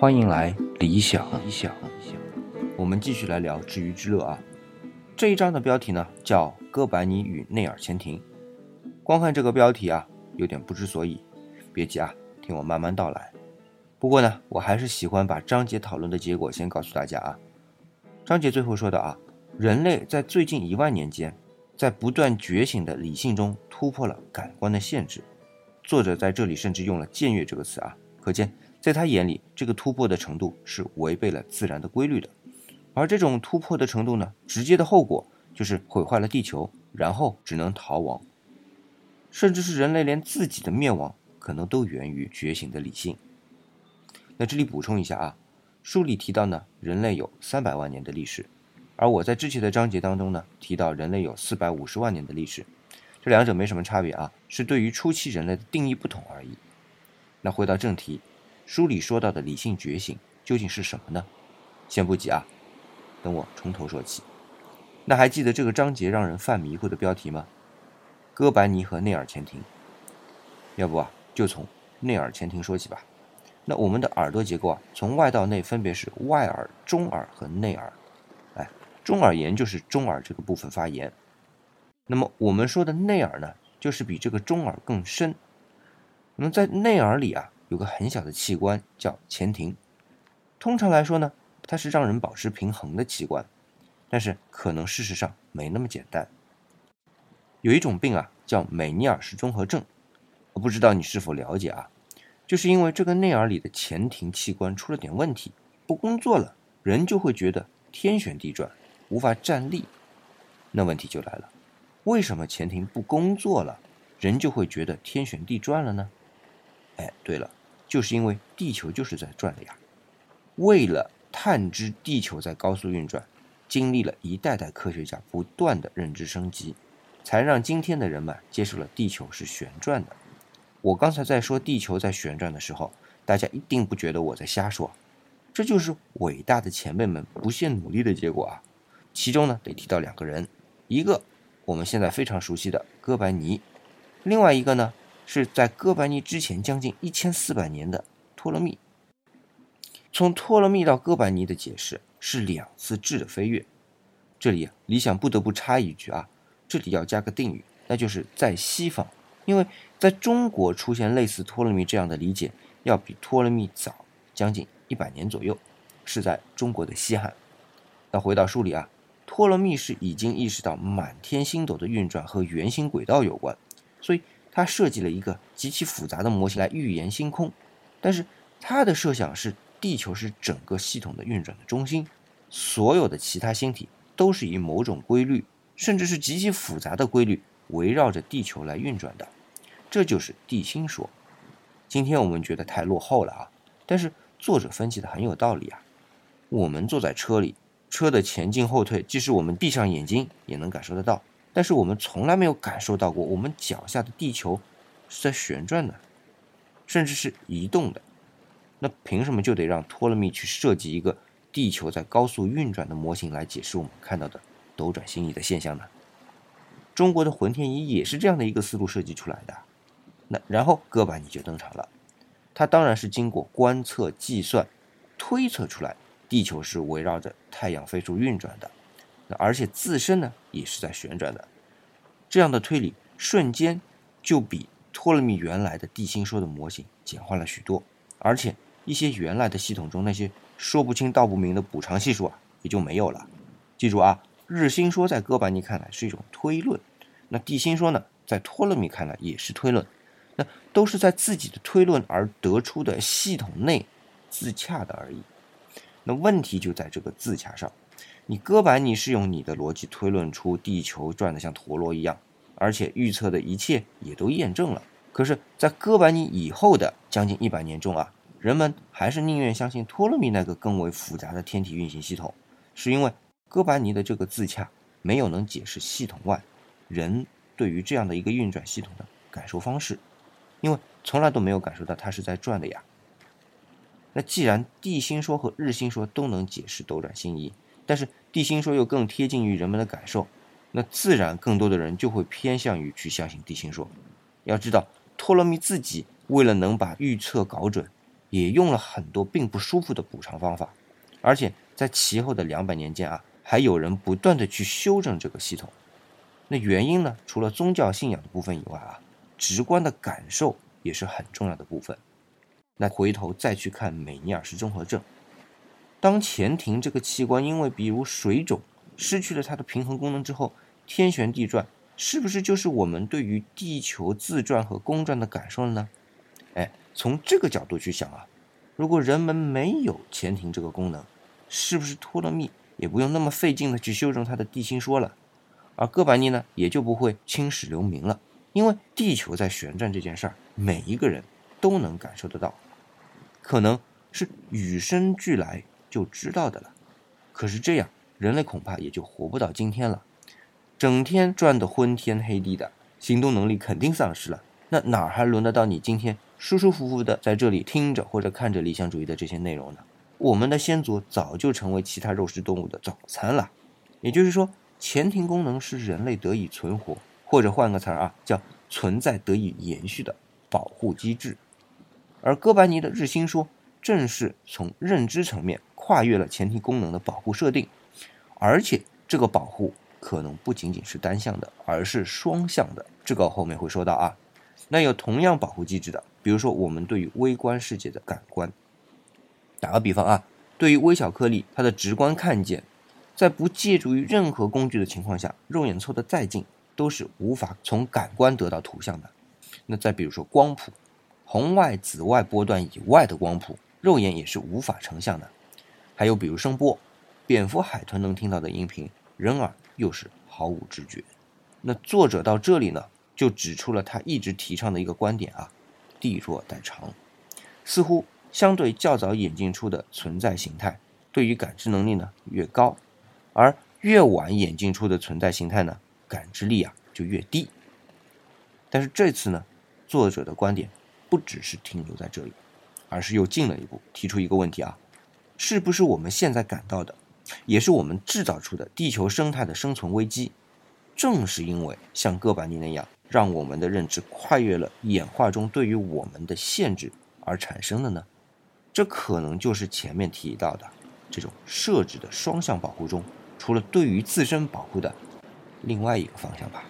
欢迎来理想理想。我们继续来聊知鱼之乐啊。这一章的标题呢叫《哥白尼与内尔前庭》。光看这个标题啊，有点不知所以。别急啊，听我慢慢道来。不过呢，我还是喜欢把章节讨论的结果先告诉大家啊。章节最后说的啊，人类在最近一万年间，在不断觉醒的理性中突破了感官的限制。作者在这里甚至用了“僭越”这个词啊，可见在他眼里，这个突破的程度是违背了自然的规律的。而这种突破的程度呢，直接的后果就是毁坏了地球，然后只能逃亡，甚至是人类连自己的灭亡，可能都源于觉醒的理性。那这里补充一下啊，书里提到呢，人类有三百万年的历史，而我在之前的章节当中呢，提到人类有四百五十万年的历史。这两者没什么差别啊，是对于初期人类的定义不同而已。那回到正题，书里说到的理性觉醒究竟是什么呢？先不急啊，等我从头说起。那还记得这个章节让人犯迷糊的标题吗？哥白尼和内耳前庭。要不啊，就从内耳前庭说起吧。那我们的耳朵结构啊，从外到内分别是外耳、中耳和内耳。哎，中耳炎就是中耳这个部分发炎。那么我们说的内耳呢，就是比这个中耳更深。那么在内耳里啊，有个很小的器官叫前庭。通常来说呢，它是让人保持平衡的器官，但是可能事实上没那么简单。有一种病啊，叫美尼尔氏综合症，我不知道你是否了解啊？就是因为这个内耳里的前庭器官出了点问题，不工作了，人就会觉得天旋地转，无法站立。那问题就来了。为什么前庭不工作了，人就会觉得天旋地转了呢？哎，对了，就是因为地球就是在转的呀。为了探知地球在高速运转，经历了一代代科学家不断的认知升级，才让今天的人们接受了地球是旋转的。我刚才在说地球在旋转的时候，大家一定不觉得我在瞎说，这就是伟大的前辈们不懈努力的结果啊。其中呢，得提到两个人，一个。我们现在非常熟悉的哥白尼，另外一个呢是在哥白尼之前将近一千四百年的托勒密。从托勒密到哥白尼的解释是两次质的飞跃。这里理想不得不插一句啊，这里要加个定语，那就是在西方，因为在中国出现类似托勒密这样的理解要比托勒密早将近一百年左右，是在中国的西汉。那回到书里啊。托勒密是已经意识到满天星斗的运转和圆形轨道有关，所以他设计了一个极其复杂的模型来预言星空。但是他的设想是地球是整个系统的运转的中心，所有的其他星体都是以某种规律，甚至是极其复杂的规律围绕着地球来运转的。这就是地心说。今天我们觉得太落后了啊，但是作者分析的很有道理啊。我们坐在车里。车的前进后退，即使我们闭上眼睛也能感受得到，但是我们从来没有感受到过我们脚下的地球是在旋转的，甚至是移动的。那凭什么就得让托勒密去设计一个地球在高速运转的模型来解释我们看到的斗转星移的现象呢？中国的浑天仪也是这样的一个思路设计出来的。那然后哥白尼就登场了，他当然是经过观测、计算、推测出来。地球是围绕着太阳飞速运转的，那而且自身呢也是在旋转的，这样的推理瞬间就比托勒密原来的地心说的模型简化了许多，而且一些原来的系统中那些说不清道不明的补偿系数啊也就没有了。记住啊，日心说在哥白尼看来是一种推论，那地心说呢在托勒密看来也是推论，那都是在自己的推论而得出的系统内自洽的而已。那问题就在这个自洽上，你哥白尼是用你的逻辑推论出地球转得像陀螺一样，而且预测的一切也都验证了。可是，在哥白尼以后的将近一百年中啊，人们还是宁愿相信托勒密那个更为复杂的天体运行系统，是因为哥白尼的这个自洽没有能解释系统外人对于这样的一个运转系统的感受方式，因为从来都没有感受到它是在转的呀。那既然地心说和日心说都能解释斗转星移，但是地心说又更贴近于人们的感受，那自然更多的人就会偏向于去相信地心说。要知道，托勒密自己为了能把预测搞准，也用了很多并不舒服的补偿方法，而且在其后的两百年间啊，还有人不断的去修正这个系统。那原因呢？除了宗教信仰的部分以外啊，直观的感受也是很重要的部分。那回头再去看美尼尔氏综合症，当前庭这个器官因为比如水肿失去了它的平衡功能之后，天旋地转，是不是就是我们对于地球自转和公转的感受了呢？哎，从这个角度去想啊，如果人们没有前庭这个功能，是不是托勒密也不用那么费劲的去修正他的地心说了，而哥白尼呢也就不会青史留名了，因为地球在旋转这件事儿，每一个人都能感受得到，可能是与生俱来就知道的了。可是这样，人类恐怕也就活不到今天了，整天转得昏天黑地的，行动能力肯定丧失了，那哪儿还轮得到你今天？舒舒服服的在这里听着或者看着理想主义的这些内容呢，我们的先祖早就成为其他肉食动物的早餐了。也就是说，前庭功能是人类得以存活，或者换个词儿啊，叫存在得以延续的保护机制。而哥白尼的日心说，正是从认知层面跨越了前提功能的保护设定，而且这个保护可能不仅仅是单向的，而是双向的。这个后面会说到啊。那有同样保护机制的。比如说，我们对于微观世界的感官，打个比方啊，对于微小颗粒，它的直观看见，在不借助于任何工具的情况下，肉眼凑得再近，都是无法从感官得到图像的。那再比如说光谱，红外、紫外波段以外的光谱，肉眼也是无法成像的。还有比如声波，蝙蝠、海豚能听到的音频，人耳又是毫无知觉。那作者到这里呢，就指出了他一直提倡的一个观点啊。地弱代偿，似乎相对较早演进出的存在形态，对于感知能力呢越高，而越晚演进出的存在形态呢，感知力啊就越低。但是这次呢，作者的观点不只是停留在这里，而是又进了一步，提出一个问题啊，是不是我们现在感到的，也是我们制造出的地球生态的生存危机？正是因为像哥白尼那样。让我们的认知跨越了演化中对于我们的限制而产生的呢？这可能就是前面提到的这种设置的双向保护中，除了对于自身保护的另外一个方向吧。